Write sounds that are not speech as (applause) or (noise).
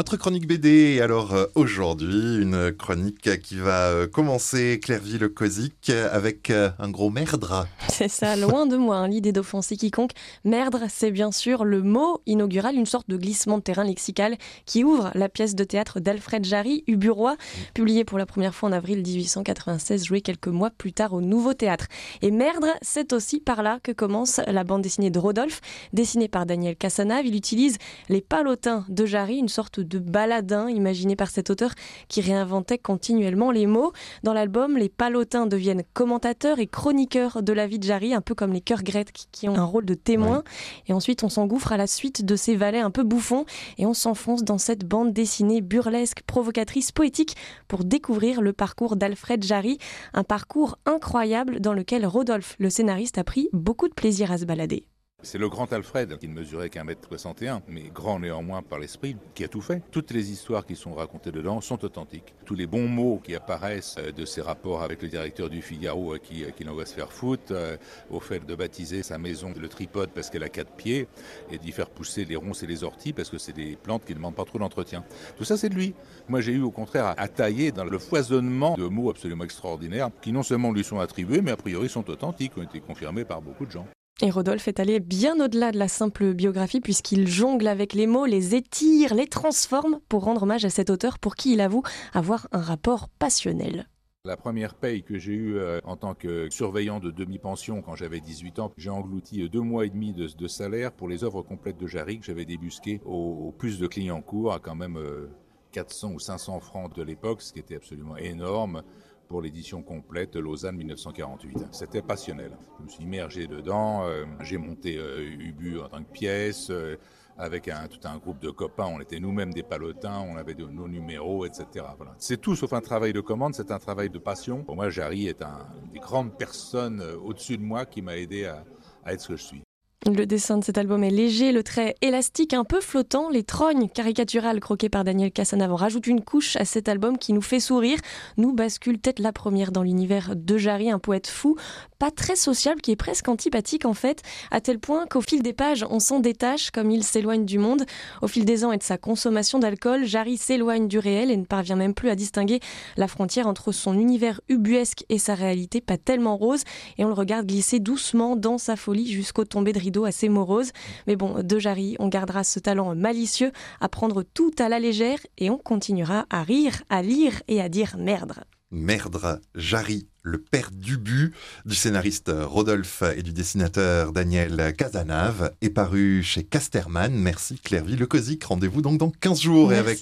Notre chronique BD, alors euh, aujourd'hui, une chronique qui va euh, commencer Clairville-Cosic avec euh, un gros merdre. (laughs) C'est ça, loin de moi hein, l'idée d'offenser quiconque. Merdre, c'est bien sûr le mot inaugural, une sorte de glissement de terrain lexical qui ouvre la pièce de théâtre d'Alfred Jarry, Uburois, publiée pour la première fois en avril 1896, jouée quelques mois plus tard au Nouveau Théâtre. Et merdre, c'est aussi par là que commence la bande dessinée de Rodolphe, dessinée par Daniel Cassanave. Il utilise les palotins de Jarry, une sorte de baladin imaginé par cet auteur qui réinventait continuellement les mots. Dans l'album, les palotins deviennent commentateurs et chroniqueurs de la vie de Jarry, un peu comme les cœurs grecs qui ont un rôle de témoin. Et ensuite, on s'engouffre à la suite de ces valets un peu bouffons et on s'enfonce dans cette bande dessinée burlesque, provocatrice, poétique pour découvrir le parcours d'Alfred Jarry, un parcours incroyable dans lequel Rodolphe, le scénariste, a pris beaucoup de plaisir à se balader. C'est le grand Alfred, qui ne mesurait qu'un mètre 61, mais grand néanmoins par l'esprit, qui a tout fait. Toutes les histoires qui sont racontées dedans sont authentiques. Tous les bons mots qui apparaissent euh, de ses rapports avec le directeur du Figaro qui, qui l'envoie se faire foutre, euh, au fait de baptiser sa maison le tripode parce qu'elle a quatre pieds, et d'y faire pousser les ronces et les orties parce que c'est des plantes qui ne demandent pas trop d'entretien. Tout ça, c'est de lui. Moi, j'ai eu au contraire à tailler dans le foisonnement de mots absolument extraordinaires qui non seulement lui sont attribués, mais a priori sont authentiques, ont été confirmés par beaucoup de gens. Et Rodolphe est allé bien au-delà de la simple biographie puisqu'il jongle avec les mots, les étire, les transforme pour rendre hommage à cet auteur pour qui il avoue avoir un rapport passionnel. La première paye que j'ai eue euh, en tant que surveillant de demi-pension quand j'avais 18 ans, j'ai englouti deux mois et demi de, salaire pour les œuvres complètes de Jarry que j'avais débusquées au, plus de clients court à quand même 400 euh, ou 500 francs de l'époque, ce qui était absolument énorme pour l'édition complète Lausanne 1948. C'était passionnel. Je me suis immergé dedans, euh, j'ai monté euh, Ubu en tant que pièce, euh, avec tout un groupe de copains, on était nous-mêmes des palotins, on avait de, nos numéros, etc. C'est tout sauf un travail de commande, c'est un travail de passion. Pour moi, Jarry est un, une des grandes personnes au-dessus de moi qui m'a aidé à être ce que je suis. Le dessin de cet album est léger, le trait élastique, un peu flottant. Les trognes caricaturales croquées par Daniel Casanave rajoutent une couche à cet album qui nous fait sourire, nous bascule tête la première dans l'univers de Jarry, un poète fou, pas très sociable, qui est presque antipathique en fait, à tel point qu'au fil des pages, on s'en détache comme il s'éloigne du monde. Au fil des ans et de sa consommation d'alcool, Jarry s'éloigne du réel et ne parvient même plus à distinguer la frontière entre son univers ubuesque et sa réalité pas tellement rose, et on le regarde glisser doucement dans sa folie jusqu'au tombé de assez morose. Mais bon, de Jarry, on gardera ce talent malicieux à prendre tout à la légère et on continuera à rire, à lire et à dire merde. Merdre, Jarry, le père du but du scénariste Rodolphe et du dessinateur Daniel Casanave, est paru chez Casterman. Merci Clairvy Le Cosic. Rendez-vous donc dans 15 jours et avec